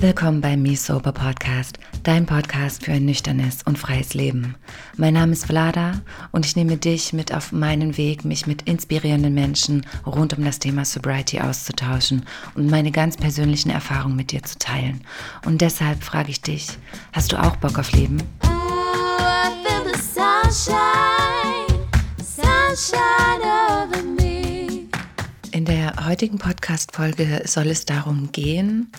Willkommen beim Me Sober Podcast, dein Podcast für ein nüchternes und freies Leben. Mein Name ist Vlada und ich nehme dich mit auf meinen Weg, mich mit inspirierenden Menschen rund um das Thema Sobriety auszutauschen und meine ganz persönlichen Erfahrungen mit dir zu teilen. Und deshalb frage ich dich, hast du auch Bock auf Leben? Ooh, I feel the sunshine, sunshine heutigen Podcast-Folge soll es darum gehen,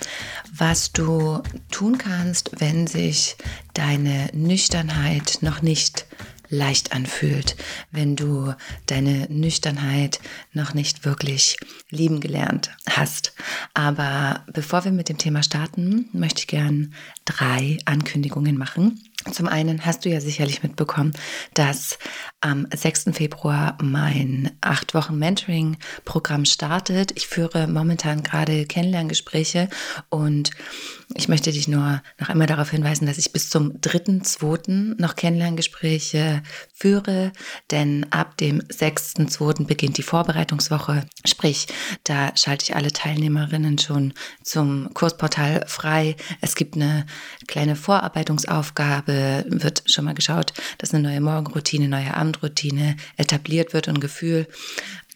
was du tun kannst, wenn sich deine Nüchternheit noch nicht leicht anfühlt, wenn du deine Nüchternheit noch nicht wirklich lieben gelernt hast. Aber bevor wir mit dem Thema starten, möchte ich gern drei Ankündigungen machen. Zum einen hast du ja sicherlich mitbekommen, dass am 6. Februar mein acht Wochen Mentoring-Programm startet. Ich führe momentan gerade Kennenlerngespräche und ich möchte dich nur noch einmal darauf hinweisen, dass ich bis zum 3.2. noch Kennenlerngespräche führe, denn ab dem 6.2. beginnt die Vorbereitungswoche. Sprich, da schalte ich alle Teilnehmerinnen schon zum Kursportal frei. Es gibt eine kleine Vorarbeitungsaufgabe, wird schon mal geschaut, dass eine neue Morgenroutine, neue Abendroutine etabliert wird und Gefühl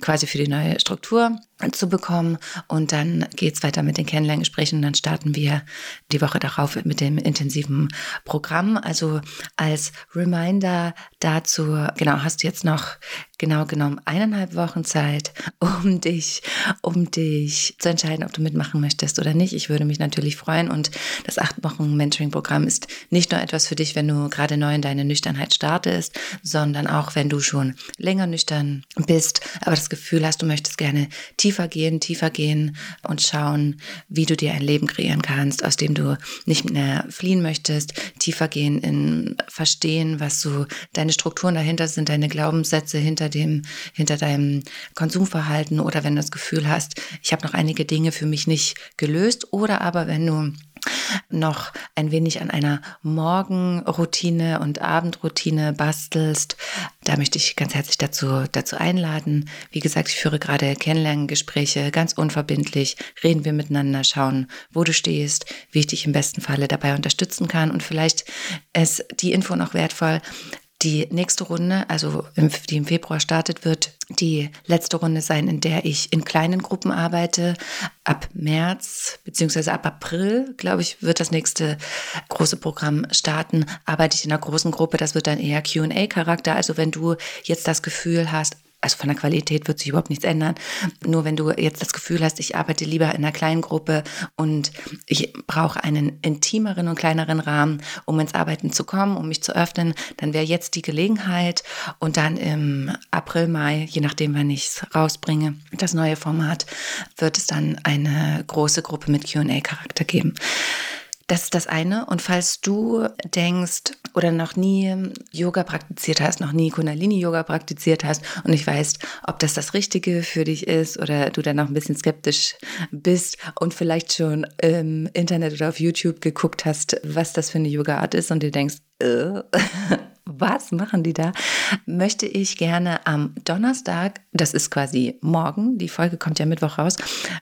quasi für die neue Struktur zu bekommen. Und dann geht es weiter mit den Kennenlerngesprächen und dann starten wir die Woche darauf mit dem intensiven Programm. Also als Reminder dazu, genau, hast du jetzt noch genau genommen eineinhalb Wochen Zeit, um dich, um dich zu entscheiden, ob du mitmachen möchtest oder nicht. Ich würde mich natürlich freuen. Und das acht Wochen Mentoring-Programm ist nicht nur etwas für dich, wenn du gerade neu in deine Nüchternheit startest, sondern auch wenn du schon länger nüchtern bist, aber das Gefühl hast, du möchtest gerne tiefer gehen, tiefer gehen und schauen, wie du dir ein Leben kreieren kannst, aus dem du nicht mehr fliehen möchtest, tiefer gehen in Verstehen, was so deine Strukturen dahinter sind, deine Glaubenssätze hinter dem, hinter deinem Konsumverhalten oder wenn du das Gefühl hast, ich habe noch einige Dinge für mich nicht gelöst oder aber wenn du noch ein wenig an einer Morgenroutine und Abendroutine bastelst, da möchte ich ganz herzlich dazu, dazu einladen. Wie gesagt, ich führe gerade Kennenlerngespräche, ganz unverbindlich, reden wir miteinander, schauen, wo du stehst, wie ich dich im besten Falle dabei unterstützen kann. Und vielleicht ist die Info noch wertvoll, die nächste Runde, also die im Februar startet, wird die letzte Runde sein, in der ich in kleinen Gruppen arbeite. Ab März beziehungsweise ab April, glaube ich, wird das nächste große Programm starten. Arbeite ich in einer großen Gruppe, das wird dann eher QA-Charakter. Also wenn du jetzt das Gefühl hast, also von der Qualität wird sich überhaupt nichts ändern. Nur wenn du jetzt das Gefühl hast, ich arbeite lieber in einer kleinen Gruppe und ich brauche einen intimeren und kleineren Rahmen, um ins Arbeiten zu kommen, um mich zu öffnen, dann wäre jetzt die Gelegenheit. Und dann im April, Mai, je nachdem, wann ich es rausbringe, das neue Format, wird es dann eine große Gruppe mit QA-Charakter geben. Das ist das eine. Und falls du denkst oder noch nie Yoga praktiziert hast, noch nie Kundalini-Yoga praktiziert hast und nicht weißt, ob das das Richtige für dich ist oder du dann noch ein bisschen skeptisch bist und vielleicht schon im Internet oder auf YouTube geguckt hast, was das für eine Yoga-Art ist und dir denkst, äh, was machen die da? Möchte ich gerne am Donnerstag, das ist quasi morgen, die Folge kommt ja Mittwoch raus,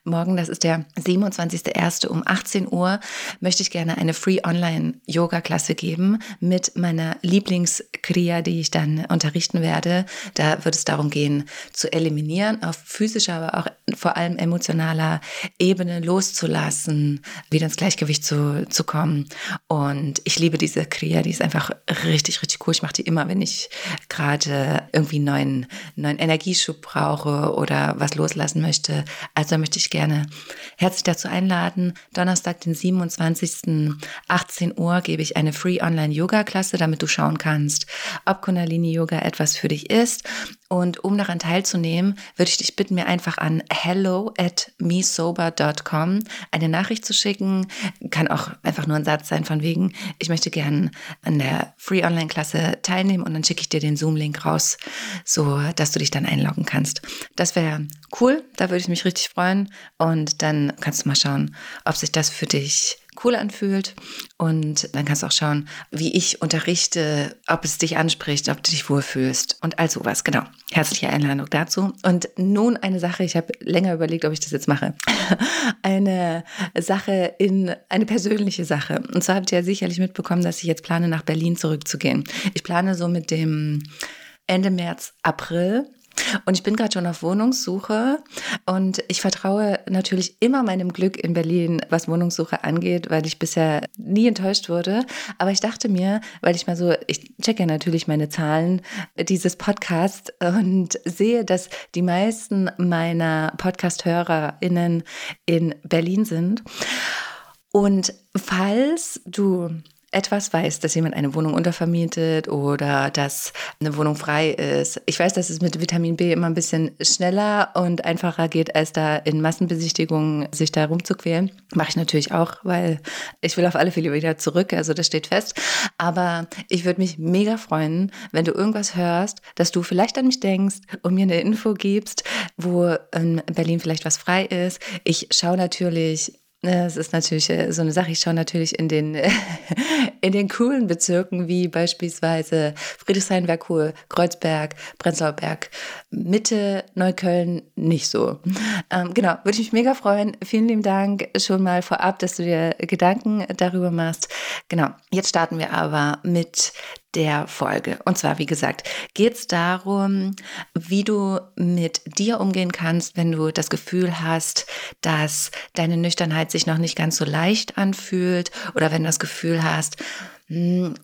morgen, das ist der 27.01. um 18 Uhr, möchte ich gerne eine Free Online Yoga Klasse geben mit meiner Lieblingskriya, die ich dann unterrichten werde. Da wird es darum gehen, zu eliminieren, auf physischer, aber auch vor allem emotionaler Ebene loszulassen, wieder ins Gleichgewicht zu, zu kommen. Und ich liebe diese Kriya, die ist einfach richtig, richtig cool. Ich mache die immer, wenn ich gerade irgendwie einen neuen, neuen Energieschub brauche oder was loslassen möchte. Also möchte ich gerne herzlich dazu einladen. Donnerstag, den 27. 18 Uhr gebe ich eine Free Online Yoga Klasse, damit du schauen kannst, ob Kundalini Yoga etwas für dich ist. Und um daran teilzunehmen, würde ich dich bitten, mir einfach an hello at mesober.com eine Nachricht zu schicken. Kann auch einfach nur ein Satz sein von wegen, ich möchte gerne an der Free Online Klasse teilnehmen und dann schicke ich dir den Zoom-Link raus, so dass du dich dann einloggen kannst. Das wäre cool, da würde ich mich richtig freuen und dann kannst du mal schauen, ob sich das für dich cool anfühlt. Und dann kannst du auch schauen, wie ich unterrichte, ob es dich anspricht, ob du dich wohlfühlst und all sowas. Genau. Herzliche Einladung dazu. Und nun eine Sache, ich habe länger überlegt, ob ich das jetzt mache. eine Sache in, eine persönliche Sache. Und zwar habt ihr ja sicherlich mitbekommen, dass ich jetzt plane, nach Berlin zurückzugehen. Ich plane so mit dem Ende März, April und ich bin gerade schon auf Wohnungssuche und ich vertraue natürlich immer meinem Glück in Berlin, was Wohnungssuche angeht, weil ich bisher nie enttäuscht wurde. Aber ich dachte mir, weil ich mal so, ich checke natürlich meine Zahlen dieses Podcasts und sehe, dass die meisten meiner Podcast-HörerInnen in Berlin sind. Und falls du etwas weiß, dass jemand eine Wohnung untervermietet oder dass eine Wohnung frei ist. Ich weiß, dass es mit Vitamin B immer ein bisschen schneller und einfacher geht, als da in Massenbesichtigungen sich da rumzuquälen. Mache ich natürlich auch, weil ich will auf alle Fälle wieder zurück, also das steht fest. Aber ich würde mich mega freuen, wenn du irgendwas hörst, dass du vielleicht an mich denkst und mir eine Info gibst, wo in Berlin vielleicht was frei ist. Ich schaue natürlich es ist natürlich äh, so eine Sache. Ich schaue natürlich in den, in den coolen Bezirken wie beispielsweise Friedrichshain wäre cool, Kreuzberg, Prenzlauer Berg, Mitte, Neukölln nicht so. Ähm, genau, würde ich mich mega freuen. Vielen lieben Dank schon mal vorab, dass du dir Gedanken darüber machst. Genau, jetzt starten wir aber mit der Folge. Und zwar, wie gesagt, geht es darum, wie du mit dir umgehen kannst, wenn du das Gefühl hast, dass deine Nüchternheit sich noch nicht ganz so leicht anfühlt oder wenn du das Gefühl hast,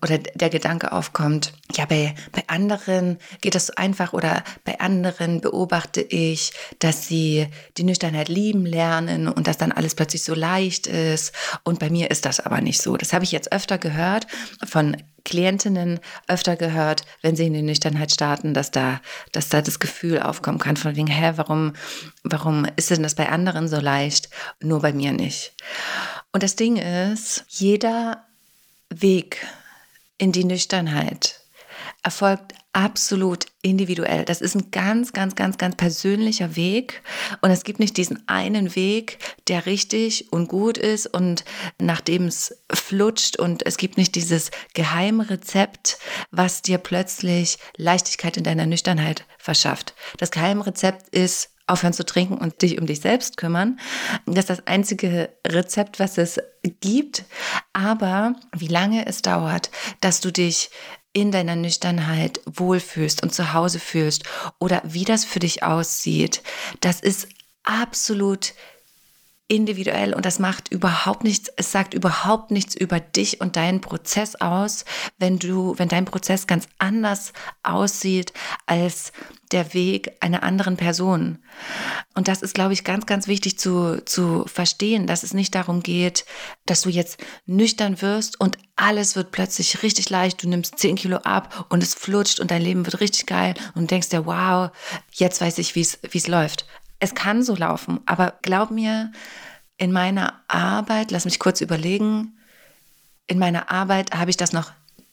oder der Gedanke aufkommt, ja, bei, bei anderen geht das so einfach oder bei anderen beobachte ich, dass sie die Nüchternheit lieben lernen und dass dann alles plötzlich so leicht ist und bei mir ist das aber nicht so. Das habe ich jetzt öfter gehört von Klientinnen öfter gehört, wenn sie in die Nüchternheit starten, dass da, dass da das Gefühl aufkommen kann von wegen, hä, warum, warum ist denn das bei anderen so leicht, nur bei mir nicht? Und das Ding ist, jeder Weg in die Nüchternheit erfolgt absolut individuell. Das ist ein ganz, ganz, ganz, ganz persönlicher Weg. Und es gibt nicht diesen einen Weg, der richtig und gut ist und nachdem es flutscht. Und es gibt nicht dieses geheime Rezept, was dir plötzlich Leichtigkeit in deiner Nüchternheit verschafft. Das geheime Rezept ist aufhören zu trinken und dich um dich selbst kümmern. Das ist das einzige Rezept, was es gibt. Aber wie lange es dauert, dass du dich in deiner Nüchternheit wohlfühlst und zu Hause fühlst oder wie das für dich aussieht, das ist absolut individuell und das macht überhaupt nichts, es sagt überhaupt nichts über dich und deinen Prozess aus, wenn du, wenn dein Prozess ganz anders aussieht als der Weg einer anderen Person. Und das ist, glaube ich, ganz, ganz wichtig zu, zu verstehen, dass es nicht darum geht, dass du jetzt nüchtern wirst und alles wird plötzlich richtig leicht. Du nimmst 10 Kilo ab und es flutscht und dein Leben wird richtig geil und denkst dir, wow, jetzt weiß ich, wie es läuft. Es kann so laufen, aber glaub mir, in meiner Arbeit, lass mich kurz überlegen, in meiner Arbeit habe ich das noch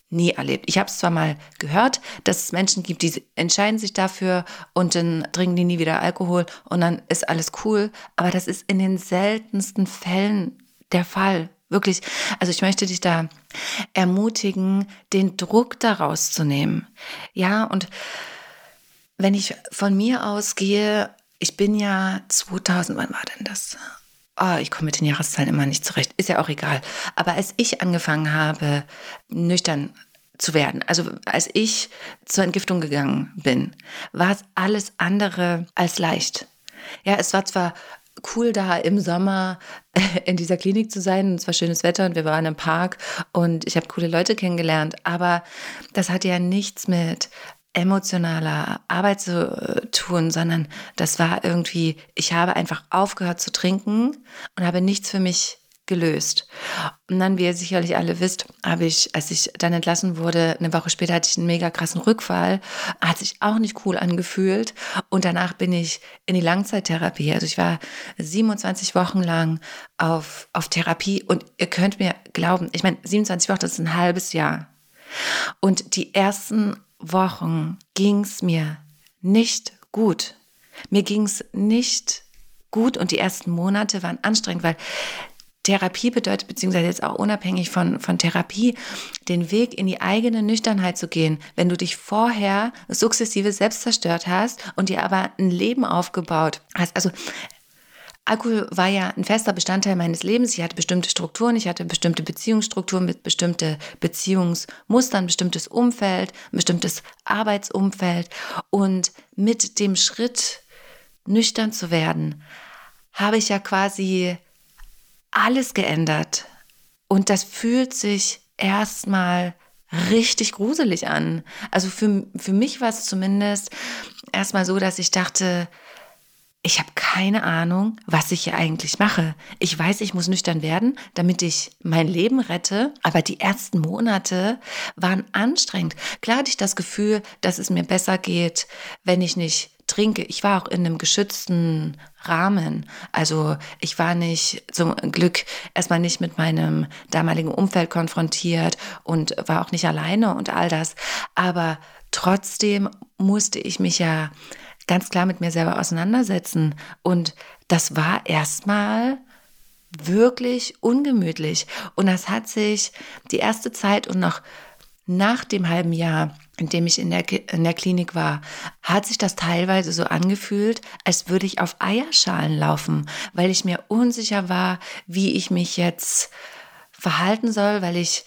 nie erlebt. Ich habe es zwar mal gehört, dass es Menschen gibt, die entscheiden sich dafür und dann trinken die nie wieder Alkohol und dann ist alles cool, aber das ist in den seltensten Fällen der Fall. Wirklich, also ich möchte dich da ermutigen, den Druck daraus zu nehmen. Ja, und wenn ich von mir ausgehe, ich bin ja 2000, wann war denn das? Oh, ich komme mit den Jahreszahlen immer nicht zurecht. Ist ja auch egal. Aber als ich angefangen habe, nüchtern zu werden, also als ich zur Entgiftung gegangen bin, war es alles andere als leicht. Ja, es war zwar cool da im Sommer in dieser Klinik zu sein. Es war schönes Wetter und wir waren im Park und ich habe coole Leute kennengelernt. Aber das hatte ja nichts mit emotionaler Arbeit zu äh, tun, sondern das war irgendwie, ich habe einfach aufgehört zu trinken und habe nichts für mich gelöst. Und dann, wie ihr sicherlich alle wisst, habe ich, als ich dann entlassen wurde, eine Woche später hatte ich einen mega krassen Rückfall, hat sich auch nicht cool angefühlt. Und danach bin ich in die Langzeittherapie. Also ich war 27 Wochen lang auf, auf Therapie und ihr könnt mir glauben, ich meine, 27 Wochen, das ist ein halbes Jahr. Und die ersten Wochen ging es mir nicht gut. Mir ging es nicht gut und die ersten Monate waren anstrengend, weil Therapie bedeutet, beziehungsweise jetzt auch unabhängig von, von Therapie, den Weg in die eigene Nüchternheit zu gehen, wenn du dich vorher sukzessive selbst zerstört hast und dir aber ein Leben aufgebaut hast. Also Alkohol war ja ein fester Bestandteil meines Lebens. Ich hatte bestimmte Strukturen, ich hatte bestimmte Beziehungsstrukturen mit bestimmte Beziehungsmustern, bestimmtes Umfeld, ein bestimmtes Arbeitsumfeld. Und mit dem Schritt, nüchtern zu werden, habe ich ja quasi alles geändert. Und das fühlt sich erstmal richtig gruselig an. Also für, für mich war es zumindest erstmal so, dass ich dachte, ich habe keine Ahnung, was ich hier eigentlich mache. Ich weiß, ich muss nüchtern werden, damit ich mein Leben rette, aber die ersten Monate waren anstrengend. Klar hatte ich das Gefühl, dass es mir besser geht, wenn ich nicht trinke. Ich war auch in einem geschützten Rahmen. Also ich war nicht zum Glück erstmal nicht mit meinem damaligen Umfeld konfrontiert und war auch nicht alleine und all das. Aber trotzdem musste ich mich ja ganz klar mit mir selber auseinandersetzen. Und das war erstmal wirklich ungemütlich. Und das hat sich die erste Zeit und noch nach dem halben Jahr, in dem ich in der, in der Klinik war, hat sich das teilweise so angefühlt, als würde ich auf Eierschalen laufen, weil ich mir unsicher war, wie ich mich jetzt verhalten soll, weil ich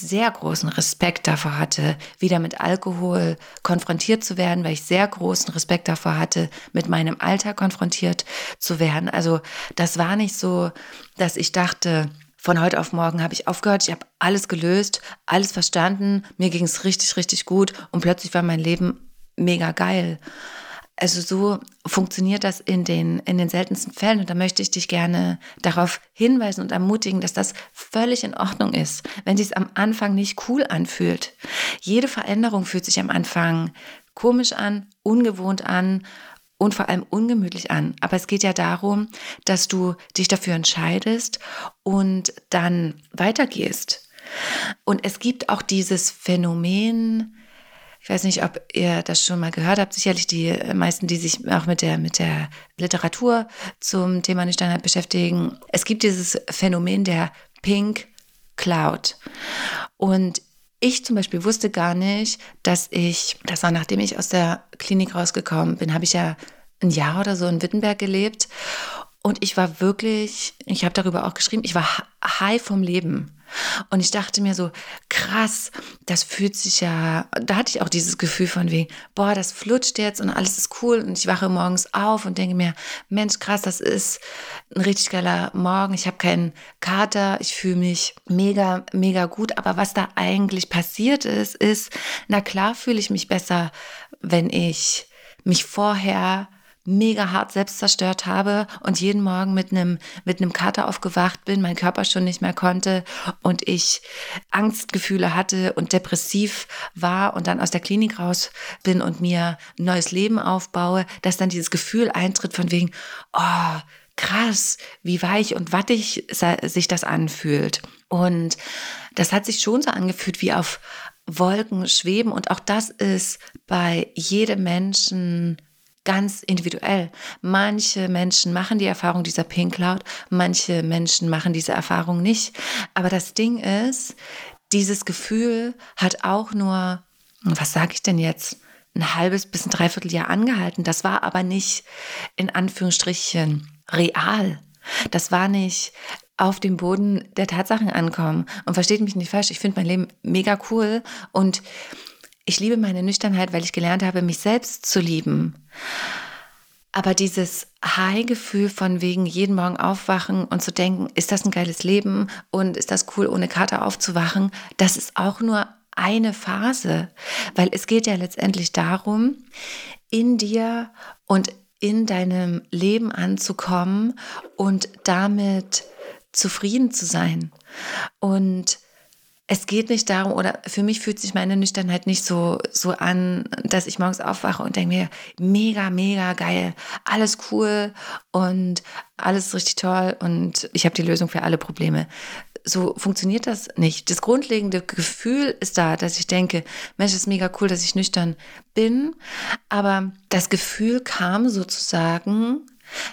sehr großen Respekt davor hatte, wieder mit Alkohol konfrontiert zu werden, weil ich sehr großen Respekt davor hatte, mit meinem Alter konfrontiert zu werden. Also das war nicht so, dass ich dachte, von heute auf morgen habe ich aufgehört, ich habe alles gelöst, alles verstanden, mir ging es richtig, richtig gut und plötzlich war mein Leben mega geil. Also so funktioniert das in den, in den seltensten Fällen. Und da möchte ich dich gerne darauf hinweisen und ermutigen, dass das völlig in Ordnung ist, wenn sich es am Anfang nicht cool anfühlt. Jede Veränderung fühlt sich am Anfang komisch an, ungewohnt an und vor allem ungemütlich an. Aber es geht ja darum, dass du dich dafür entscheidest und dann weitergehst. Und es gibt auch dieses Phänomen, ich weiß nicht, ob ihr das schon mal gehört habt. Sicherlich die meisten, die sich auch mit der, mit der Literatur zum Thema Nüchternheit beschäftigen. Es gibt dieses Phänomen der Pink Cloud. Und ich zum Beispiel wusste gar nicht, dass ich, das war nachdem ich aus der Klinik rausgekommen bin, habe ich ja ein Jahr oder so in Wittenberg gelebt. Und ich war wirklich, ich habe darüber auch geschrieben, ich war high vom Leben. Und ich dachte mir so, krass, das fühlt sich ja, da hatte ich auch dieses Gefühl von wegen, boah, das flutscht jetzt und alles ist cool. Und ich wache morgens auf und denke mir, Mensch, krass, das ist ein richtig geiler Morgen. Ich habe keinen Kater, ich fühle mich mega, mega gut. Aber was da eigentlich passiert ist, ist, na klar fühle ich mich besser, wenn ich mich vorher mega hart selbst zerstört habe und jeden Morgen mit einem mit einem Kater aufgewacht bin, mein Körper schon nicht mehr konnte und ich Angstgefühle hatte und depressiv war und dann aus der Klinik raus bin und mir ein neues Leben aufbaue, dass dann dieses Gefühl eintritt von wegen, oh, krass, wie weich und wattig sich das anfühlt. Und das hat sich schon so angefühlt wie auf Wolken schweben und auch das ist bei jedem Menschen ganz individuell. Manche Menschen machen die Erfahrung dieser Pink Cloud, manche Menschen machen diese Erfahrung nicht. Aber das Ding ist, dieses Gefühl hat auch nur, was sage ich denn jetzt, ein halbes bis ein Dreivierteljahr angehalten. Das war aber nicht in Anführungsstrichen real. Das war nicht auf dem Boden der Tatsachen ankommen. Und versteht mich nicht falsch, ich finde mein Leben mega cool und ich liebe meine Nüchternheit, weil ich gelernt habe, mich selbst zu lieben. Aber dieses High-Gefühl von wegen jeden Morgen aufwachen und zu denken, ist das ein geiles Leben und ist das cool, ohne Kater aufzuwachen, das ist auch nur eine Phase, weil es geht ja letztendlich darum, in dir und in deinem Leben anzukommen und damit zufrieden zu sein. Und es geht nicht darum, oder für mich fühlt sich meine Nüchternheit nicht so, so an, dass ich morgens aufwache und denke mir, mega, mega geil, alles cool und alles richtig toll und ich habe die Lösung für alle Probleme. So funktioniert das nicht. Das grundlegende Gefühl ist da, dass ich denke, Mensch, ist mega cool, dass ich nüchtern bin. Aber das Gefühl kam sozusagen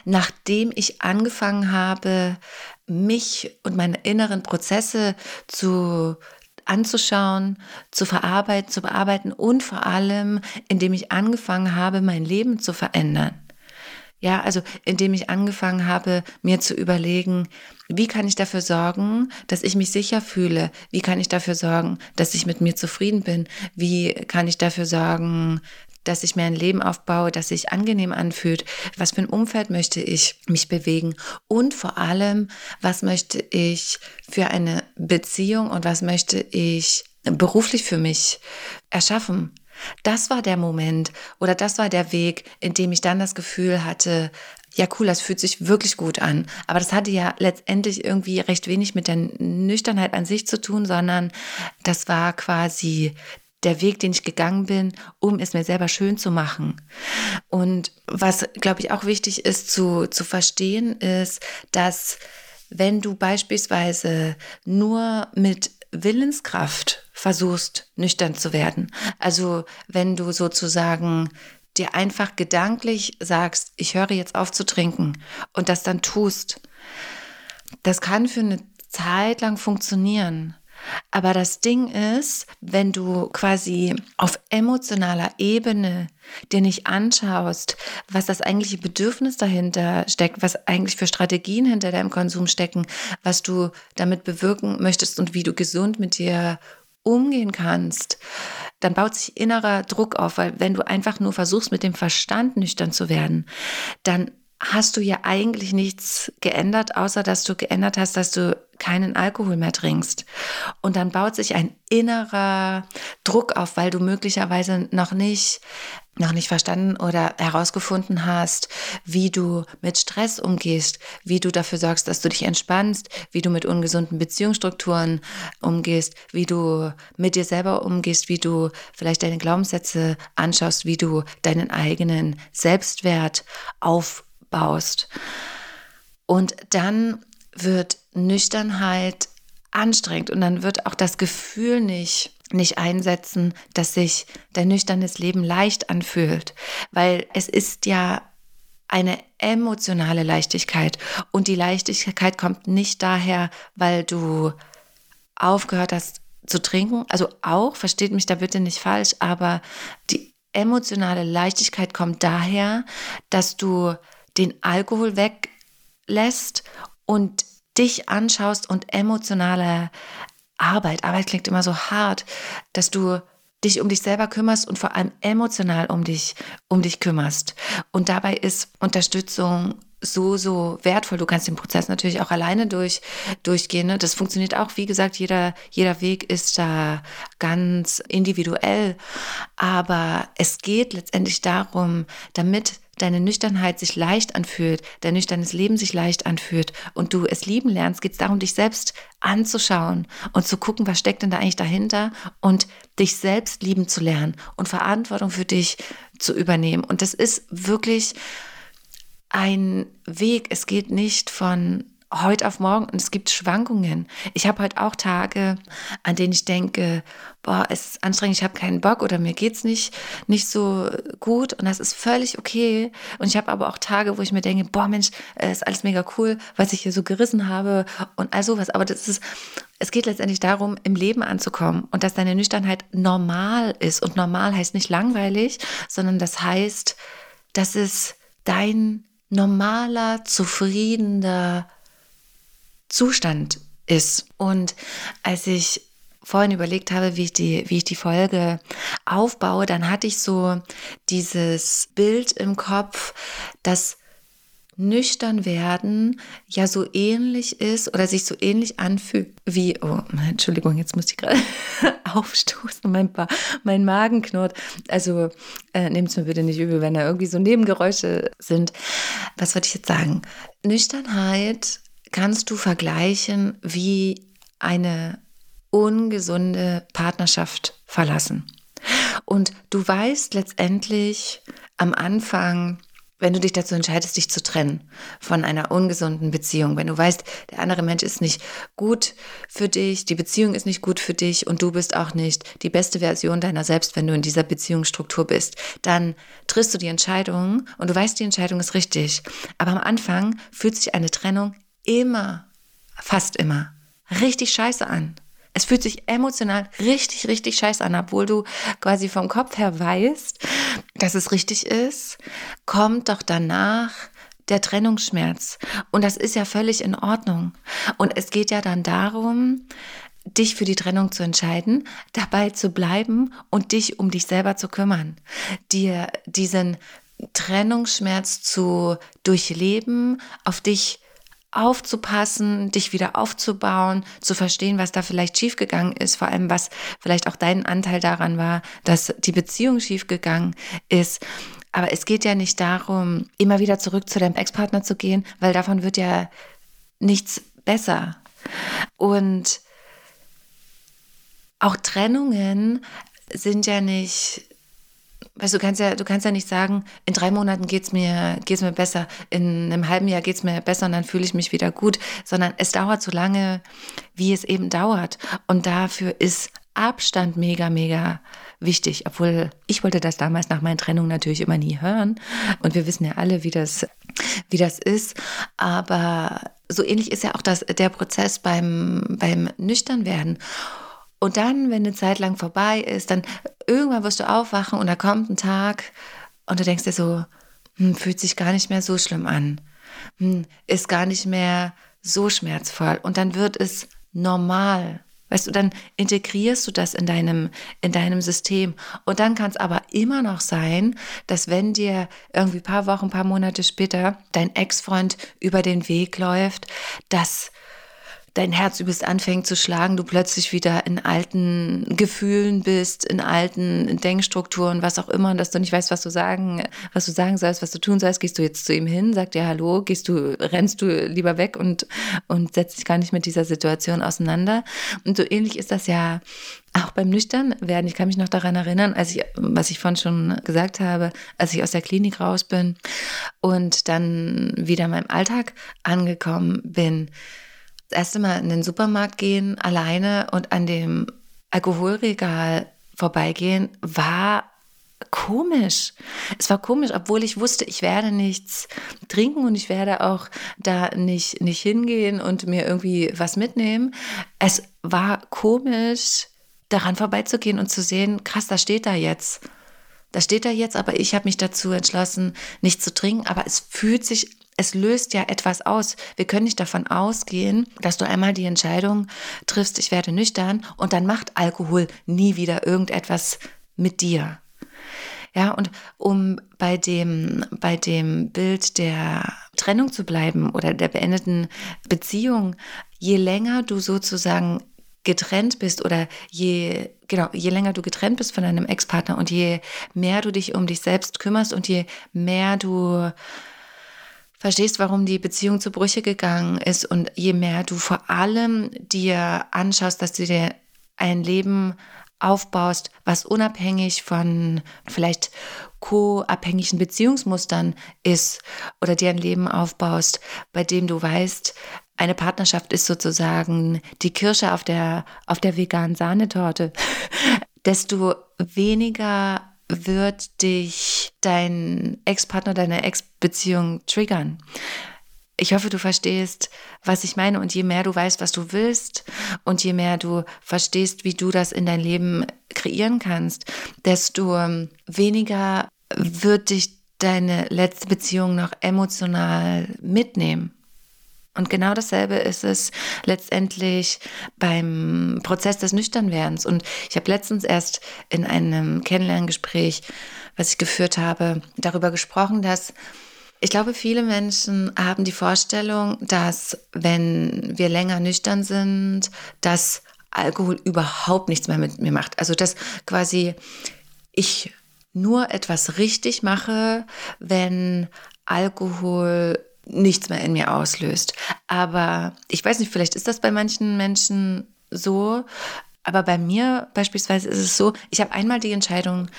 nachdem ich angefangen habe, mich und meine inneren Prozesse zu anzuschauen, zu verarbeiten, zu bearbeiten und vor allem, indem ich angefangen habe, mein Leben zu verändern. Ja, also indem ich angefangen habe, mir zu überlegen, wie kann ich dafür sorgen, dass ich mich sicher fühle? Wie kann ich dafür sorgen, dass ich mit mir zufrieden bin? Wie kann ich dafür sorgen, dass ich mir ein Leben aufbaue, das sich angenehm anfühlt? Was für ein Umfeld möchte ich mich bewegen? Und vor allem, was möchte ich für eine Beziehung und was möchte ich beruflich für mich erschaffen? Das war der Moment oder das war der Weg, in dem ich dann das Gefühl hatte, ja cool, das fühlt sich wirklich gut an. Aber das hatte ja letztendlich irgendwie recht wenig mit der Nüchternheit an sich zu tun, sondern das war quasi der Weg, den ich gegangen bin, um es mir selber schön zu machen. Und was, glaube ich, auch wichtig ist zu, zu verstehen, ist, dass wenn du beispielsweise nur mit Willenskraft versuchst, nüchtern zu werden. Also wenn du sozusagen dir einfach gedanklich sagst, ich höre jetzt auf zu trinken und das dann tust, das kann für eine Zeit lang funktionieren. Aber das Ding ist, wenn du quasi auf emotionaler Ebene dir nicht anschaust, was das eigentliche Bedürfnis dahinter steckt, was eigentlich für Strategien hinter deinem Konsum stecken, was du damit bewirken möchtest und wie du gesund mit dir umgehen kannst, dann baut sich innerer Druck auf, weil wenn du einfach nur versuchst, mit dem Verstand nüchtern zu werden, dann hast du ja eigentlich nichts geändert, außer dass du geändert hast, dass du keinen Alkohol mehr trinkst. Und dann baut sich ein innerer Druck auf, weil du möglicherweise noch nicht noch nicht verstanden oder herausgefunden hast, wie du mit Stress umgehst, wie du dafür sorgst, dass du dich entspannst, wie du mit ungesunden Beziehungsstrukturen umgehst, wie du mit dir selber umgehst, wie du vielleicht deine Glaubenssätze anschaust, wie du deinen eigenen Selbstwert aufbaust. Und dann wird Nüchternheit anstrengend und dann wird auch das Gefühl nicht nicht einsetzen, dass sich dein nüchternes Leben leicht anfühlt, weil es ist ja eine emotionale Leichtigkeit und die Leichtigkeit kommt nicht daher, weil du aufgehört hast zu trinken, also auch, versteht mich da bitte nicht falsch, aber die emotionale Leichtigkeit kommt daher, dass du den Alkohol weglässt und dich anschaust und emotionale Arbeit, Arbeit klingt immer so hart, dass du dich um dich selber kümmerst und vor allem emotional um dich, um dich kümmerst. Und dabei ist Unterstützung so, so wertvoll. Du kannst den Prozess natürlich auch alleine durch, durchgehen. Ne? Das funktioniert auch. Wie gesagt, jeder, jeder Weg ist da ganz individuell. Aber es geht letztendlich darum, damit deine Nüchternheit sich leicht anfühlt, dein nüchternes Leben sich leicht anfühlt und du es lieben lernst, geht es darum, dich selbst anzuschauen und zu gucken, was steckt denn da eigentlich dahinter und dich selbst lieben zu lernen und Verantwortung für dich zu übernehmen. Und das ist wirklich ein Weg. Es geht nicht von heute auf morgen und es gibt Schwankungen. Ich habe heute auch Tage, an denen ich denke, boah, es ist anstrengend, ich habe keinen Bock oder mir geht's nicht nicht so gut und das ist völlig okay. Und ich habe aber auch Tage, wo ich mir denke, boah, Mensch, ist alles mega cool, was ich hier so gerissen habe und all sowas. Aber das ist es geht letztendlich darum, im Leben anzukommen und dass deine Nüchternheit normal ist. Und normal heißt nicht langweilig, sondern das heißt, dass es dein normaler, zufriedener Zustand ist. Und als ich vorhin überlegt habe, wie ich die, wie ich die Folge aufbaue, dann hatte ich so dieses Bild im Kopf, dass nüchtern werden ja so ähnlich ist oder sich so ähnlich anfühlt wie, oh, Entschuldigung, jetzt muss ich gerade aufstoßen, mein, mein Magen knurrt. Also äh, nehmt es mir bitte nicht übel, wenn da irgendwie so Nebengeräusche sind. Was wollte ich jetzt sagen? Nüchternheit kannst du vergleichen wie eine ungesunde Partnerschaft verlassen. Und du weißt letztendlich am Anfang wenn du dich dazu entscheidest, dich zu trennen von einer ungesunden Beziehung, wenn du weißt, der andere Mensch ist nicht gut für dich, die Beziehung ist nicht gut für dich und du bist auch nicht die beste Version deiner selbst, wenn du in dieser Beziehungsstruktur bist, dann triffst du die Entscheidung und du weißt, die Entscheidung ist richtig. Aber am Anfang fühlt sich eine Trennung immer, fast immer, richtig scheiße an. Es fühlt sich emotional richtig, richtig scheiße an, obwohl du quasi vom Kopf her weißt, dass es richtig ist, kommt doch danach der Trennungsschmerz. Und das ist ja völlig in Ordnung. Und es geht ja dann darum, dich für die Trennung zu entscheiden, dabei zu bleiben und dich um dich selber zu kümmern. Dir diesen Trennungsschmerz zu durchleben, auf dich aufzupassen, dich wieder aufzubauen, zu verstehen, was da vielleicht schiefgegangen ist, vor allem was vielleicht auch dein Anteil daran war, dass die Beziehung schiefgegangen ist. Aber es geht ja nicht darum, immer wieder zurück zu deinem Ex-Partner zu gehen, weil davon wird ja nichts besser. Und auch Trennungen sind ja nicht Weißt du, kannst ja, du kannst ja nicht sagen, in drei Monaten geht's mir, geht's mir besser, in einem halben Jahr geht's mir besser und dann fühle ich mich wieder gut, sondern es dauert so lange, wie es eben dauert. Und dafür ist Abstand mega, mega wichtig. Obwohl ich wollte das damals nach meiner Trennung natürlich immer nie hören. Und wir wissen ja alle, wie das, wie das ist. Aber so ähnlich ist ja auch das, der Prozess beim, beim Nüchternwerden. Und dann, wenn eine Zeit lang vorbei ist, dann irgendwann wirst du aufwachen und da kommt ein Tag und du denkst dir so, hm, fühlt sich gar nicht mehr so schlimm an, hm, ist gar nicht mehr so schmerzvoll und dann wird es normal. Weißt du, dann integrierst du das in deinem, in deinem System. Und dann kann es aber immer noch sein, dass wenn dir irgendwie paar Wochen, paar Monate später dein Ex-Freund über den Weg läuft, dass dein Herz übelst anfängt zu schlagen, du plötzlich wieder in alten Gefühlen bist, in alten Denkstrukturen, was auch immer, und dass du nicht weißt, was du sagen, was du sagen sollst, was du tun sollst, gehst du jetzt zu ihm hin, sagt dir Hallo, gehst du, rennst du lieber weg und, und setzt dich gar nicht mit dieser Situation auseinander. Und so ähnlich ist das ja auch beim Nüchternwerden. Ich kann mich noch daran erinnern, als ich, was ich vorhin schon gesagt habe, als ich aus der Klinik raus bin und dann wieder in meinem Alltag angekommen bin das erste Mal in den Supermarkt gehen, alleine und an dem Alkoholregal vorbeigehen, war komisch. Es war komisch, obwohl ich wusste, ich werde nichts trinken und ich werde auch da nicht, nicht hingehen und mir irgendwie was mitnehmen. Es war komisch, daran vorbeizugehen und zu sehen, krass, da steht da jetzt. Da steht da jetzt, aber ich habe mich dazu entschlossen, nicht zu trinken. Aber es fühlt sich es löst ja etwas aus. Wir können nicht davon ausgehen, dass du einmal die Entscheidung triffst, ich werde nüchtern und dann macht Alkohol nie wieder irgendetwas mit dir. Ja, und um bei dem, bei dem Bild der Trennung zu bleiben oder der beendeten Beziehung, je länger du sozusagen getrennt bist oder je, genau, je länger du getrennt bist von deinem Ex-Partner und je mehr du dich um dich selbst kümmerst und je mehr du verstehst, warum die Beziehung zu Brüche gegangen ist. Und je mehr du vor allem dir anschaust, dass du dir ein Leben aufbaust, was unabhängig von vielleicht co-abhängigen Beziehungsmustern ist oder dir ein Leben aufbaust, bei dem du weißt, eine Partnerschaft ist sozusagen die Kirsche auf der, auf der veganen Sahnetorte, desto weniger wird dich dein Ex-Partner, deine Ex-Beziehung triggern. Ich hoffe, du verstehst, was ich meine. Und je mehr du weißt, was du willst und je mehr du verstehst, wie du das in dein Leben kreieren kannst, desto weniger wird dich deine letzte Beziehung noch emotional mitnehmen. Und genau dasselbe ist es letztendlich beim Prozess des Nüchternwerdens. Und ich habe letztens erst in einem Kennenlerngespräch, was ich geführt habe, darüber gesprochen, dass ich glaube, viele Menschen haben die Vorstellung, dass wenn wir länger nüchtern sind, dass Alkohol überhaupt nichts mehr mit mir macht. Also dass quasi ich nur etwas richtig mache, wenn Alkohol nichts mehr in mir auslöst. Aber ich weiß nicht, vielleicht ist das bei manchen Menschen so. Aber bei mir beispielsweise ist es so, ich habe einmal die Entscheidung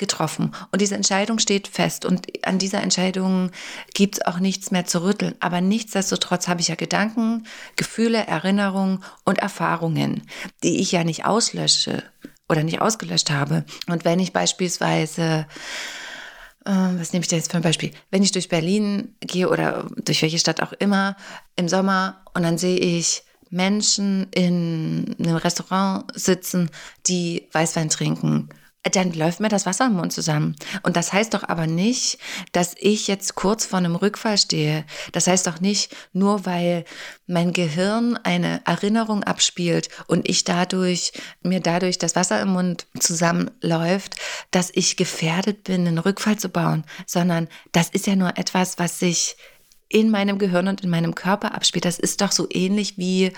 getroffen und diese Entscheidung steht fest und an dieser Entscheidung gibt es auch nichts mehr zu rütteln. Aber nichtsdestotrotz habe ich ja Gedanken, Gefühle, Erinnerungen und Erfahrungen, die ich ja nicht auslösche oder nicht ausgelöscht habe. Und wenn ich beispielsweise was nehme ich denn jetzt für ein Beispiel? Wenn ich durch Berlin gehe oder durch welche Stadt auch immer im Sommer und dann sehe ich Menschen in einem Restaurant sitzen, die Weißwein trinken dann läuft mir das Wasser im Mund zusammen. Und das heißt doch aber nicht, dass ich jetzt kurz vor einem Rückfall stehe. Das heißt doch nicht, nur weil mein Gehirn eine Erinnerung abspielt und ich dadurch, mir dadurch das Wasser im Mund zusammenläuft, dass ich gefährdet bin, einen Rückfall zu bauen, sondern das ist ja nur etwas, was sich in meinem Gehirn und in meinem Körper abspielt. Das ist doch so ähnlich wie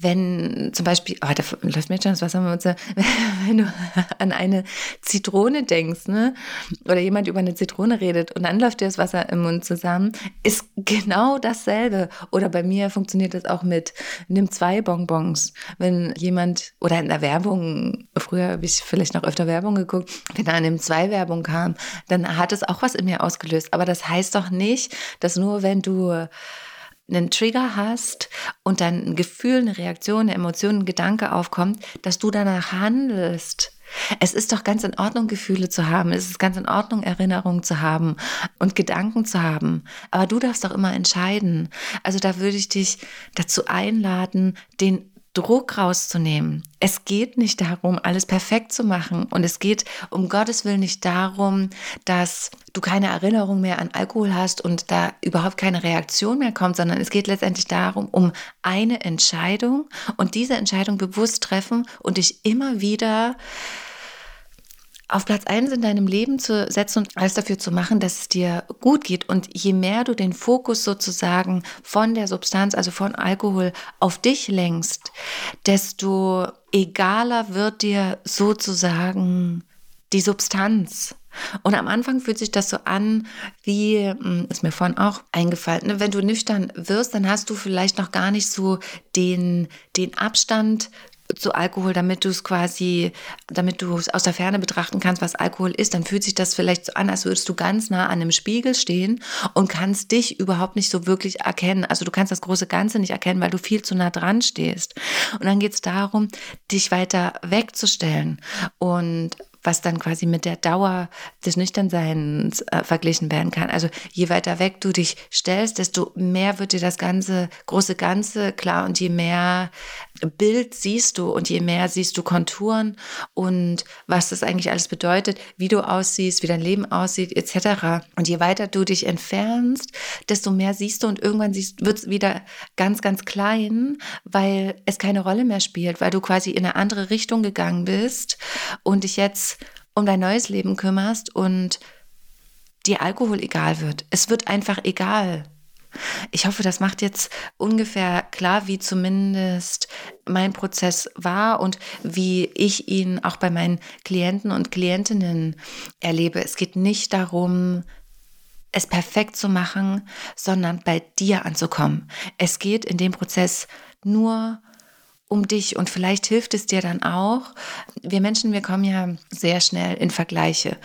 wenn zum Beispiel, oh, da läuft mir schon das Wasser, wenn du an eine Zitrone denkst, ne? Oder jemand über eine Zitrone redet und dann läuft dir das Wasser im Mund zusammen, ist genau dasselbe. Oder bei mir funktioniert das auch mit nimm zwei Bonbons. Wenn jemand oder in der Werbung, früher habe ich vielleicht noch öfter Werbung geguckt, wenn da nimm zwei Werbung kam, dann hat es auch was in mir ausgelöst. Aber das heißt doch nicht, dass nur wenn du einen Trigger hast und dann ein Gefühl, eine Reaktion, eine Emotion, ein Gedanke aufkommt, dass du danach handelst. Es ist doch ganz in Ordnung, Gefühle zu haben. Es ist ganz in Ordnung, Erinnerungen zu haben und Gedanken zu haben. Aber du darfst doch immer entscheiden. Also da würde ich dich dazu einladen, den Druck rauszunehmen. Es geht nicht darum, alles perfekt zu machen. Und es geht um Gottes Willen nicht darum, dass du keine Erinnerung mehr an Alkohol hast und da überhaupt keine Reaktion mehr kommt, sondern es geht letztendlich darum, um eine Entscheidung und diese Entscheidung bewusst treffen und dich immer wieder auf Platz eins in deinem Leben zu setzen und alles dafür zu machen, dass es dir gut geht. Und je mehr du den Fokus sozusagen von der Substanz, also von Alkohol, auf dich lenkst, desto egaler wird dir sozusagen die Substanz. Und am Anfang fühlt sich das so an, wie, hm, ist mir vorhin auch eingefallen, ne? wenn du nüchtern wirst, dann hast du vielleicht noch gar nicht so den, den Abstand zu Alkohol, damit du es quasi, damit du es aus der Ferne betrachten kannst, was Alkohol ist, dann fühlt sich das vielleicht so an, als würdest du ganz nah an einem Spiegel stehen und kannst dich überhaupt nicht so wirklich erkennen. Also du kannst das große Ganze nicht erkennen, weil du viel zu nah dran stehst. Und dann geht es darum, dich weiter wegzustellen und was dann quasi mit der Dauer des Nüchternseins äh, verglichen werden kann. Also je weiter weg du dich stellst, desto mehr wird dir das ganze große Ganze klar und je mehr Bild siehst du und je mehr siehst du Konturen und was das eigentlich alles bedeutet, wie du aussiehst, wie dein Leben aussieht, etc. Und je weiter du dich entfernst, desto mehr siehst du und irgendwann wird es wieder ganz, ganz klein, weil es keine Rolle mehr spielt, weil du quasi in eine andere Richtung gegangen bist und dich jetzt um dein neues Leben kümmerst und dir Alkohol egal wird. Es wird einfach egal. Ich hoffe, das macht jetzt ungefähr klar, wie zumindest mein Prozess war und wie ich ihn auch bei meinen Klienten und Klientinnen erlebe. Es geht nicht darum, es perfekt zu machen, sondern bei dir anzukommen. Es geht in dem Prozess nur um dich und vielleicht hilft es dir dann auch. Wir Menschen, wir kommen ja sehr schnell in Vergleiche.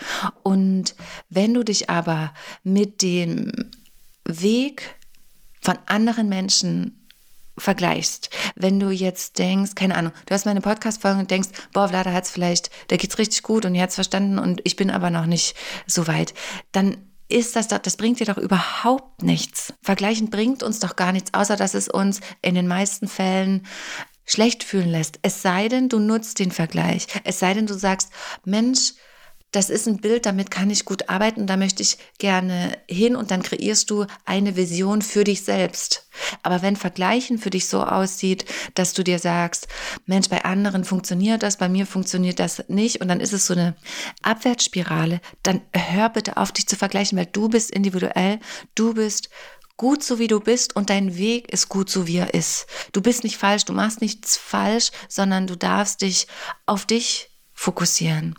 Und wenn du dich aber mit dem Weg von anderen Menschen vergleichst. Wenn du jetzt denkst, keine Ahnung, du hast meine Podcast-Folge und denkst, boah, Vlada hat es vielleicht, da geht's richtig gut und er hat es verstanden und ich bin aber noch nicht so weit, dann ist das doch, das bringt dir doch überhaupt nichts. Vergleichen bringt uns doch gar nichts, außer dass es uns in den meisten Fällen schlecht fühlen lässt. Es sei denn, du nutzt den Vergleich. Es sei denn, du sagst, Mensch, das ist ein Bild, damit kann ich gut arbeiten, da möchte ich gerne hin und dann kreierst du eine Vision für dich selbst. Aber wenn Vergleichen für dich so aussieht, dass du dir sagst, Mensch, bei anderen funktioniert das, bei mir funktioniert das nicht und dann ist es so eine Abwärtsspirale, dann hör bitte auf, dich zu vergleichen, weil du bist individuell, du bist gut so wie du bist und dein Weg ist gut so wie er ist. Du bist nicht falsch, du machst nichts falsch, sondern du darfst dich auf dich fokussieren.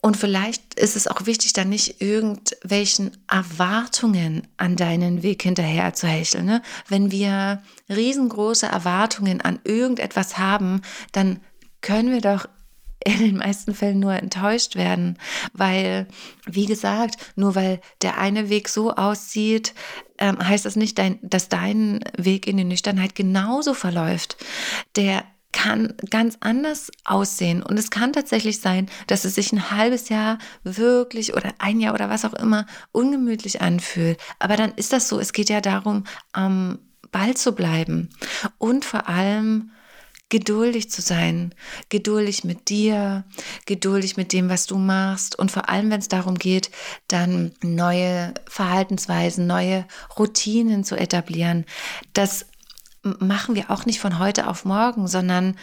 Und vielleicht ist es auch wichtig, dann nicht irgendwelchen Erwartungen an deinen Weg hinterher zu hecheln. Ne? Wenn wir riesengroße Erwartungen an irgendetwas haben, dann können wir doch in den meisten Fällen nur enttäuscht werden, weil, wie gesagt, nur weil der eine Weg so aussieht, ähm, heißt das nicht, dass dein Weg in die Nüchternheit genauso verläuft. Der kann ganz anders aussehen. Und es kann tatsächlich sein, dass es sich ein halbes Jahr wirklich oder ein Jahr oder was auch immer ungemütlich anfühlt. Aber dann ist das so. Es geht ja darum, am Ball zu bleiben und vor allem geduldig zu sein, geduldig mit dir, geduldig mit dem, was du machst und vor allem, wenn es darum geht, dann neue Verhaltensweisen, neue Routinen zu etablieren. Das machen wir auch nicht von heute auf morgen, sondern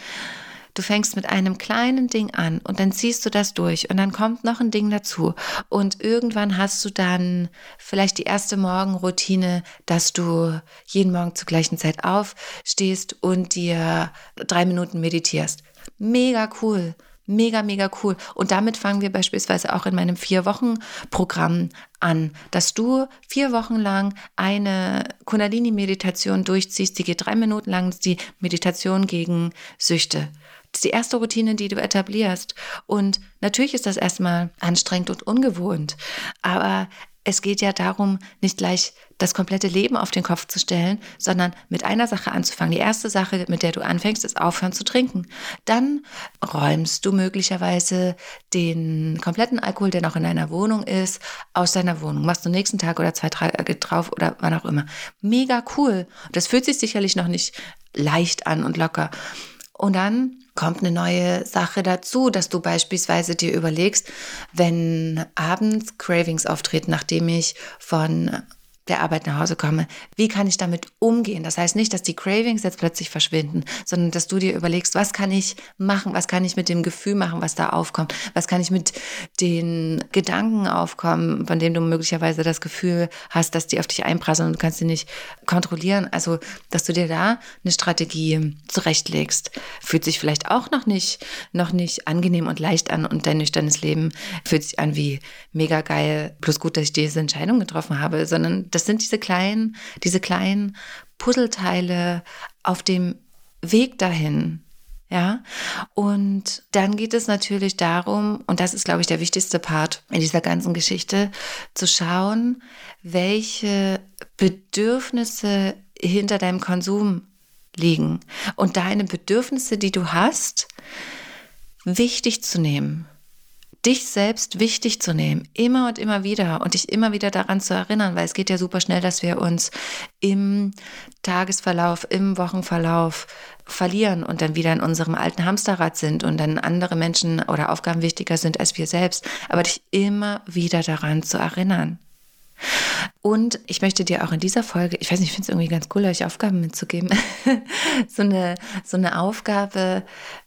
Du fängst mit einem kleinen Ding an und dann ziehst du das durch und dann kommt noch ein Ding dazu und irgendwann hast du dann vielleicht die erste Morgenroutine, dass du jeden Morgen zur gleichen Zeit aufstehst und dir drei Minuten meditierst. Mega cool. Mega, mega cool. Und damit fangen wir beispielsweise auch in meinem Vier-Wochen-Programm an, dass du vier Wochen lang eine Kundalini-Meditation durchziehst. Die geht drei Minuten lang, die Meditation gegen Süchte. Ist die erste Routine, die du etablierst. Und natürlich ist das erstmal anstrengend und ungewohnt, aber es geht ja darum, nicht gleich das komplette Leben auf den Kopf zu stellen, sondern mit einer Sache anzufangen. Die erste Sache, mit der du anfängst, ist aufhören zu trinken. Dann räumst du möglicherweise den kompletten Alkohol, der noch in deiner Wohnung ist, aus deiner Wohnung. Machst du nächsten Tag oder zwei Tage drauf oder wann auch immer. Mega cool. Das fühlt sich sicherlich noch nicht leicht an und locker. Und dann kommt eine neue Sache dazu, dass du beispielsweise dir überlegst, wenn abends Cravings auftreten, nachdem ich von der Arbeit nach Hause komme, wie kann ich damit umgehen? Das heißt nicht, dass die Cravings jetzt plötzlich verschwinden, sondern dass du dir überlegst, was kann ich machen, was kann ich mit dem Gefühl machen, was da aufkommt, was kann ich mit den Gedanken aufkommen, von denen du möglicherweise das Gefühl hast, dass die auf dich einprasseln und du kannst sie nicht kontrollieren. Also, dass du dir da eine Strategie zurechtlegst, fühlt sich vielleicht auch noch nicht, noch nicht angenehm und leicht an und dein nüchternes Leben fühlt sich an wie mega geil, plus gut, dass ich diese Entscheidung getroffen habe, sondern das sind diese kleinen, diese kleinen Puzzleteile auf dem Weg dahin. Ja, und dann geht es natürlich darum, und das ist, glaube ich, der wichtigste Part in dieser ganzen Geschichte, zu schauen, welche Bedürfnisse hinter deinem Konsum liegen und deine Bedürfnisse, die du hast, wichtig zu nehmen dich selbst wichtig zu nehmen, immer und immer wieder und dich immer wieder daran zu erinnern, weil es geht ja super schnell, dass wir uns im Tagesverlauf, im Wochenverlauf verlieren und dann wieder in unserem alten Hamsterrad sind und dann andere Menschen oder Aufgaben wichtiger sind als wir selbst, aber dich immer wieder daran zu erinnern. Und ich möchte dir auch in dieser Folge, ich weiß nicht, ich finde es irgendwie ganz cool, euch Aufgaben mitzugeben, so, eine, so eine Aufgabe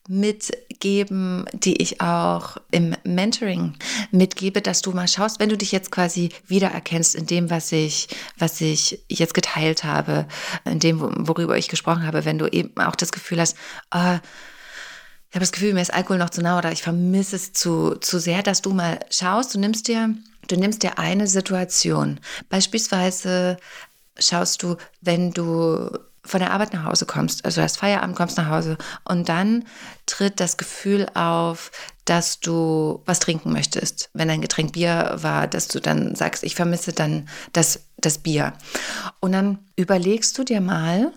mitgeben, die ich auch im Mentoring mitgebe, dass du mal schaust, wenn du dich jetzt quasi wiedererkennst in dem, was ich, was ich jetzt geteilt habe, in dem, worüber ich gesprochen habe, wenn du eben auch das Gefühl hast, oh, ich habe das Gefühl, mir ist Alkohol noch zu nah oder ich vermisse es zu, zu sehr, dass du mal schaust, du nimmst dir Du nimmst dir eine Situation. Beispielsweise schaust du, wenn du von der Arbeit nach Hause kommst, also du hast Feierabend, kommst nach Hause und dann tritt das Gefühl auf, dass du was trinken möchtest. Wenn ein Getränk Bier war, dass du dann sagst, ich vermisse dann das, das Bier. Und dann überlegst du dir mal,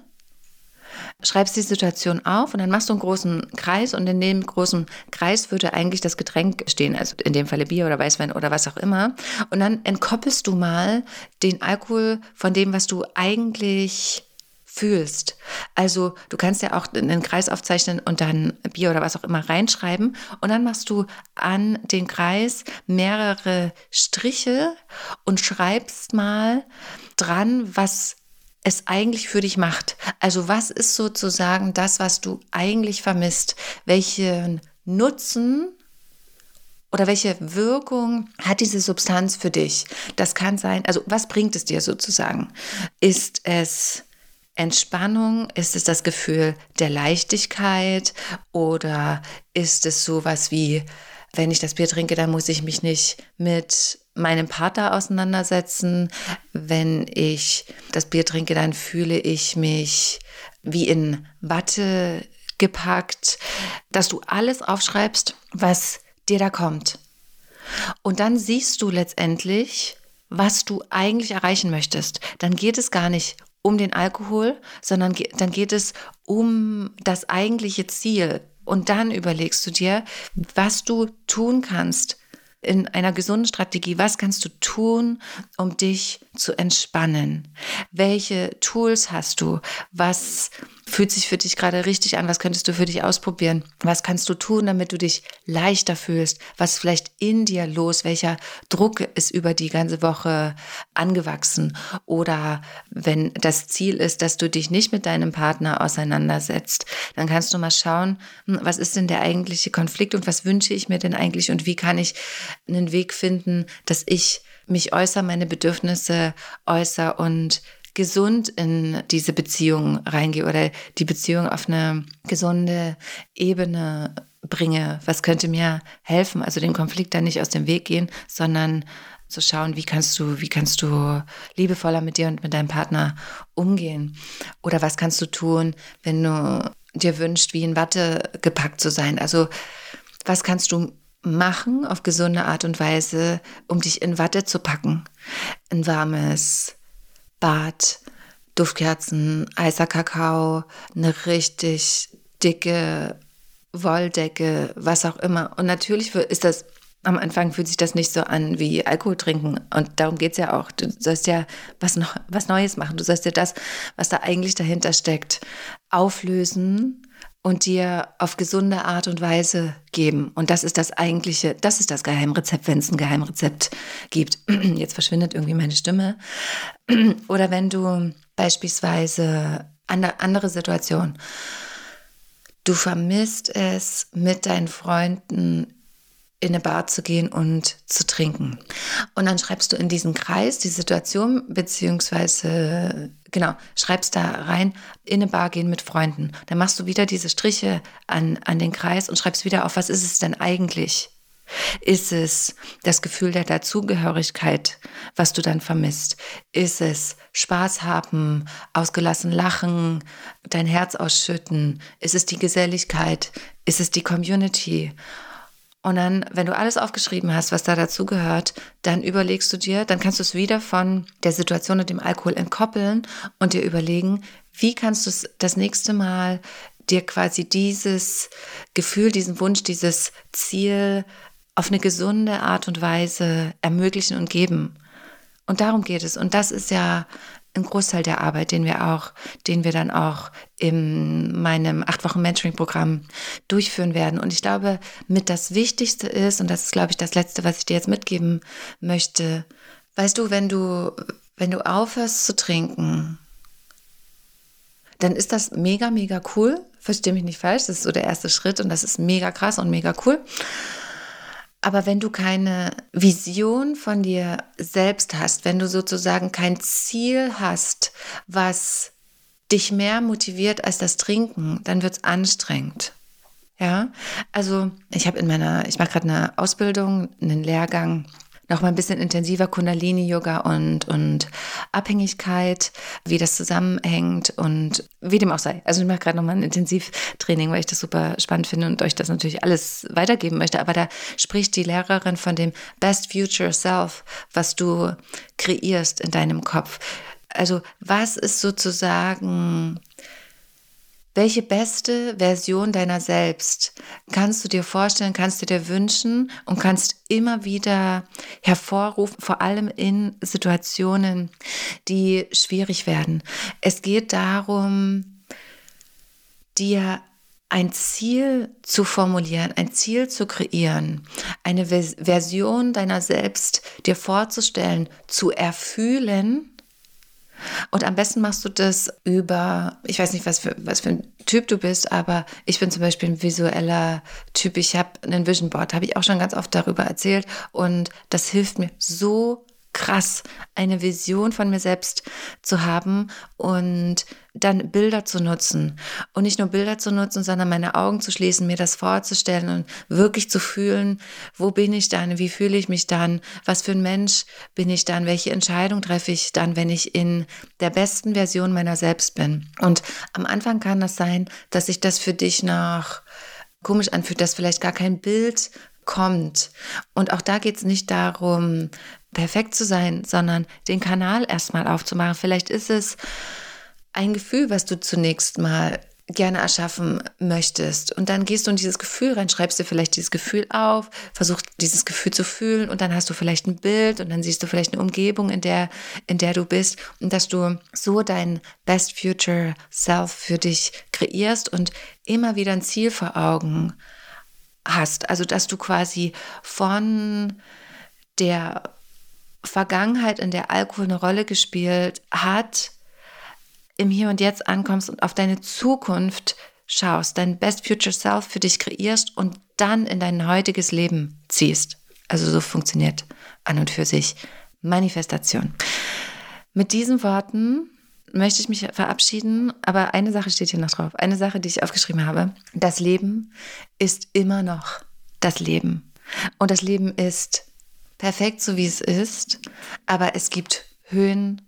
schreibst die Situation auf und dann machst du einen großen Kreis und in dem großen Kreis würde eigentlich das Getränk stehen, also in dem Falle Bier oder Weißwein oder was auch immer. Und dann entkoppelst du mal den Alkohol von dem, was du eigentlich fühlst. Also du kannst ja auch einen Kreis aufzeichnen und dann Bier oder was auch immer reinschreiben und dann machst du an den Kreis mehrere Striche und schreibst mal dran, was es eigentlich für dich macht. Also was ist sozusagen das, was du eigentlich vermisst? Welchen Nutzen oder welche Wirkung hat diese Substanz für dich? Das kann sein, also was bringt es dir sozusagen? Ist es Entspannung? Ist es das Gefühl der Leichtigkeit? Oder ist es sowas wie, wenn ich das Bier trinke, dann muss ich mich nicht mit meinem Partner auseinandersetzen. Wenn ich das Bier trinke, dann fühle ich mich wie in Watte gepackt, dass du alles aufschreibst, was dir da kommt. Und dann siehst du letztendlich, was du eigentlich erreichen möchtest. Dann geht es gar nicht um den Alkohol, sondern dann geht es um das eigentliche Ziel. Und dann überlegst du dir, was du tun kannst, in einer gesunden Strategie, was kannst du tun, um dich zu entspannen? Welche Tools hast du? Was fühlt sich für dich gerade richtig an? Was könntest du für dich ausprobieren? Was kannst du tun, damit du dich leichter fühlst? Was vielleicht in dir los? Welcher Druck ist über die ganze Woche angewachsen? Oder wenn das Ziel ist, dass du dich nicht mit deinem Partner auseinandersetzt, dann kannst du mal schauen, hm, was ist denn der eigentliche Konflikt und was wünsche ich mir denn eigentlich und wie kann ich einen Weg finden, dass ich mich äußere, meine Bedürfnisse äußere und gesund in diese Beziehung reingehe oder die Beziehung auf eine gesunde Ebene bringe. Was könnte mir helfen? Also den Konflikt dann nicht aus dem Weg gehen, sondern zu schauen, wie kannst du, wie kannst du liebevoller mit dir und mit deinem Partner umgehen? Oder was kannst du tun, wenn du dir wünschst, wie in Watte gepackt zu sein? Also was kannst du machen auf gesunde Art und Weise, um dich in Watte zu packen. Ein warmes Bad, Duftkerzen, heißer Kakao, eine richtig dicke Wolldecke, was auch immer. Und natürlich ist das, am Anfang fühlt sich das nicht so an wie Alkohol trinken. Und darum geht es ja auch. Du sollst ja was, was Neues machen. Du sollst ja das, was da eigentlich dahinter steckt, auflösen und dir auf gesunde Art und Weise geben. Und das ist das eigentliche, das ist das Geheimrezept, wenn es ein Geheimrezept gibt. Jetzt verschwindet irgendwie meine Stimme. Oder wenn du beispielsweise andere Situation, du vermisst es mit deinen Freunden in eine Bar zu gehen und zu trinken. Und dann schreibst du in diesen Kreis die Situation, beziehungsweise, genau, schreibst da rein, in eine Bar gehen mit Freunden. Dann machst du wieder diese Striche an, an den Kreis und schreibst wieder auf, was ist es denn eigentlich? Ist es das Gefühl der Dazugehörigkeit, was du dann vermisst? Ist es Spaß haben, ausgelassen lachen, dein Herz ausschütten? Ist es die Geselligkeit? Ist es die Community? Und dann, wenn du alles aufgeschrieben hast, was da dazu gehört, dann überlegst du dir, dann kannst du es wieder von der Situation und dem Alkohol entkoppeln und dir überlegen, wie kannst du es das nächste Mal dir quasi dieses Gefühl, diesen Wunsch, dieses Ziel auf eine gesunde Art und Weise ermöglichen und geben. Und darum geht es. Und das ist ja ein Großteil der Arbeit, den wir auch, den wir dann auch in meinem acht Wochen Mentoring-Programm durchführen werden. Und ich glaube, mit das Wichtigste ist, und das ist, glaube ich, das Letzte, was ich dir jetzt mitgeben möchte, weißt du, wenn du, wenn du aufhörst zu trinken, dann ist das mega, mega cool. Verstehe mich nicht falsch, das ist so der erste Schritt und das ist mega krass und mega cool. Aber wenn du keine Vision von dir selbst hast, wenn du sozusagen kein Ziel hast, was dich mehr motiviert als das Trinken, dann wird es anstrengend. Ja, also ich habe in meiner, ich mache gerade eine Ausbildung, einen Lehrgang noch mal ein bisschen intensiver Kundalini-Yoga und, und Abhängigkeit, wie das zusammenhängt und wie dem auch sei. Also ich mache gerade noch mal ein Intensivtraining, weil ich das super spannend finde und euch das natürlich alles weitergeben möchte. Aber da spricht die Lehrerin von dem Best Future Self, was du kreierst in deinem Kopf. Also was ist sozusagen welche beste Version deiner selbst kannst du dir vorstellen, kannst du dir wünschen und kannst immer wieder hervorrufen, vor allem in Situationen, die schwierig werden. Es geht darum, dir ein Ziel zu formulieren, ein Ziel zu kreieren, eine Version deiner selbst dir vorzustellen, zu erfühlen und am besten machst du das über, ich weiß nicht, was für, was für ein Typ du bist, aber ich bin zum Beispiel ein visueller Typ. Ich habe einen Vision Board, habe ich auch schon ganz oft darüber erzählt. Und das hilft mir so krass, eine Vision von mir selbst zu haben und dann Bilder zu nutzen. Und nicht nur Bilder zu nutzen, sondern meine Augen zu schließen, mir das vorzustellen und wirklich zu fühlen, wo bin ich dann, wie fühle ich mich dann, was für ein Mensch bin ich dann, welche Entscheidung treffe ich dann, wenn ich in der besten Version meiner selbst bin. Und am Anfang kann das sein, dass sich das für dich noch komisch anfühlt, dass vielleicht gar kein Bild kommt. Und auch da geht es nicht darum, perfekt zu sein, sondern den Kanal erstmal aufzumachen. Vielleicht ist es ein Gefühl, was du zunächst mal gerne erschaffen möchtest. Und dann gehst du in dieses Gefühl rein, schreibst dir vielleicht dieses Gefühl auf, versuchst dieses Gefühl zu fühlen und dann hast du vielleicht ein Bild und dann siehst du vielleicht eine Umgebung, in der, in der du bist und dass du so dein Best Future Self für dich kreierst und immer wieder ein Ziel vor Augen hast. Also, dass du quasi von der Vergangenheit, in der Alkohol eine Rolle gespielt hat, im Hier und Jetzt ankommst und auf deine Zukunft schaust, dein Best Future Self für dich kreierst und dann in dein heutiges Leben ziehst. Also so funktioniert an und für sich Manifestation. Mit diesen Worten möchte ich mich verabschieden, aber eine Sache steht hier noch drauf. Eine Sache, die ich aufgeschrieben habe. Das Leben ist immer noch das Leben. Und das Leben ist perfekt, so wie es ist, aber es gibt Höhen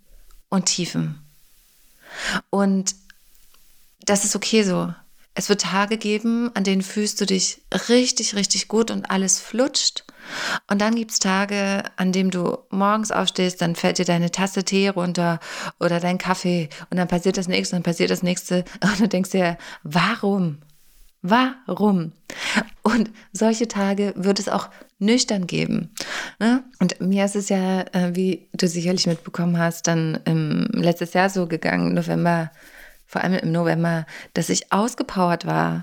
und Tiefen. Und das ist okay so. Es wird Tage geben, an denen fühlst du dich richtig, richtig gut und alles flutscht. Und dann gibt es Tage, an denen du morgens aufstehst, dann fällt dir deine Tasse Tee runter oder dein Kaffee und dann passiert das nächste und dann passiert das nächste und du denkst dir, warum? Warum? Und solche Tage wird es auch nüchtern geben. Ne? Und mir ist es ja, äh, wie du sicherlich mitbekommen hast, dann im letztes Jahr so gegangen, November, vor allem im November, dass ich ausgepowert war.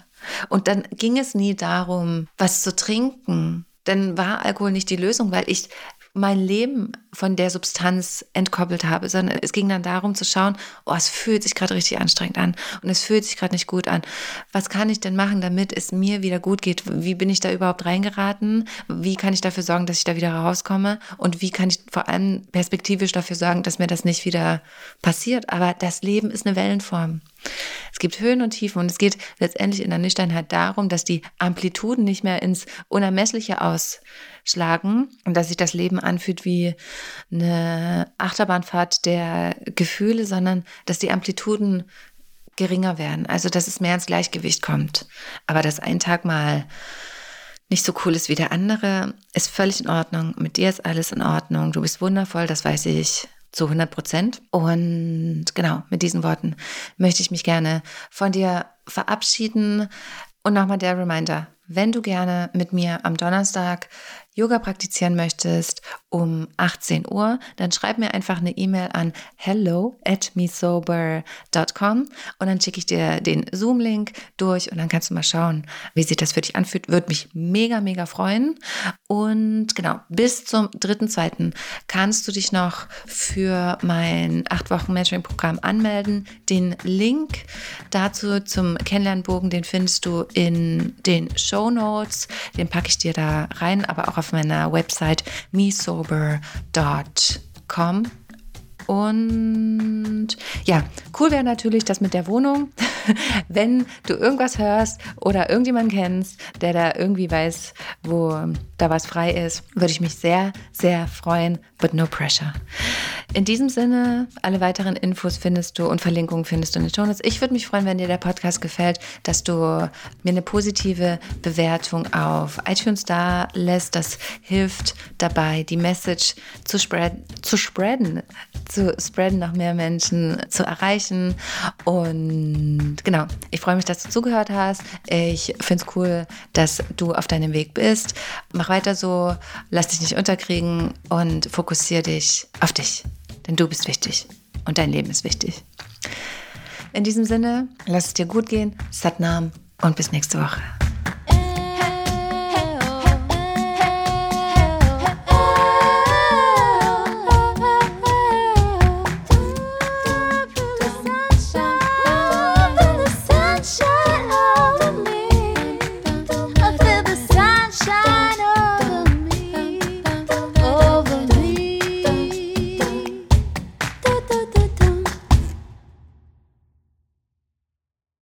Und dann ging es nie darum, was zu trinken. Dann war Alkohol nicht die Lösung, weil ich mein Leben von der Substanz entkoppelt habe, sondern es ging dann darum zu schauen, oh, es fühlt sich gerade richtig anstrengend an und es fühlt sich gerade nicht gut an. Was kann ich denn machen, damit es mir wieder gut geht? Wie bin ich da überhaupt reingeraten? Wie kann ich dafür sorgen, dass ich da wieder rauskomme? Und wie kann ich vor allem perspektivisch dafür sorgen, dass mir das nicht wieder passiert? Aber das Leben ist eine Wellenform. Es gibt Höhen und Tiefen und es geht letztendlich in der Nüchternheit darum, dass die Amplituden nicht mehr ins Unermessliche ausschlagen und dass sich das Leben anfühlt wie eine Achterbahnfahrt der Gefühle, sondern dass die Amplituden geringer werden. Also dass es mehr ins Gleichgewicht kommt. Aber dass ein Tag mal nicht so cool ist wie der andere, ist völlig in Ordnung. Mit dir ist alles in Ordnung. Du bist wundervoll, das weiß ich zu 100 Prozent. Und genau, mit diesen Worten möchte ich mich gerne von dir verabschieden. Und nochmal der Reminder, wenn du gerne mit mir am Donnerstag Yoga praktizieren möchtest um 18 Uhr, dann schreib mir einfach eine E-Mail an hello at mesober.com und dann schicke ich dir den Zoom-Link durch und dann kannst du mal schauen, wie sich das für dich anfühlt. Würde mich mega, mega freuen. Und genau, bis zum 3.2. kannst du dich noch für mein 8 Wochen Mentoring-Programm anmelden. Den Link dazu zum Kennenlernbogen, den findest du in den Show Notes. Den packe ich dir da rein, aber auch auf meiner Website mesober.com. Und ja, cool wäre natürlich das mit der Wohnung. Wenn du irgendwas hörst oder irgendjemanden kennst, der da irgendwie weiß, wo da was frei ist, würde ich mich sehr, sehr freuen. But no pressure. In diesem Sinne, alle weiteren Infos findest du und Verlinkungen findest du in den Shownotes. Ich würde mich freuen, wenn dir der Podcast gefällt, dass du mir eine positive Bewertung auf iTunes da lässt. Das hilft dabei, die Message zu, spread, zu spreaden, zu spreaden, noch mehr Menschen zu erreichen. Und genau, ich freue mich, dass du zugehört hast. Ich finde es cool, dass du auf deinem Weg bist. Mach weiter so, lass dich nicht unterkriegen und fokussiere dich auf dich. Denn du bist wichtig und dein Leben ist wichtig. In diesem Sinne, lass es dir gut gehen, Satnam und bis nächste Woche.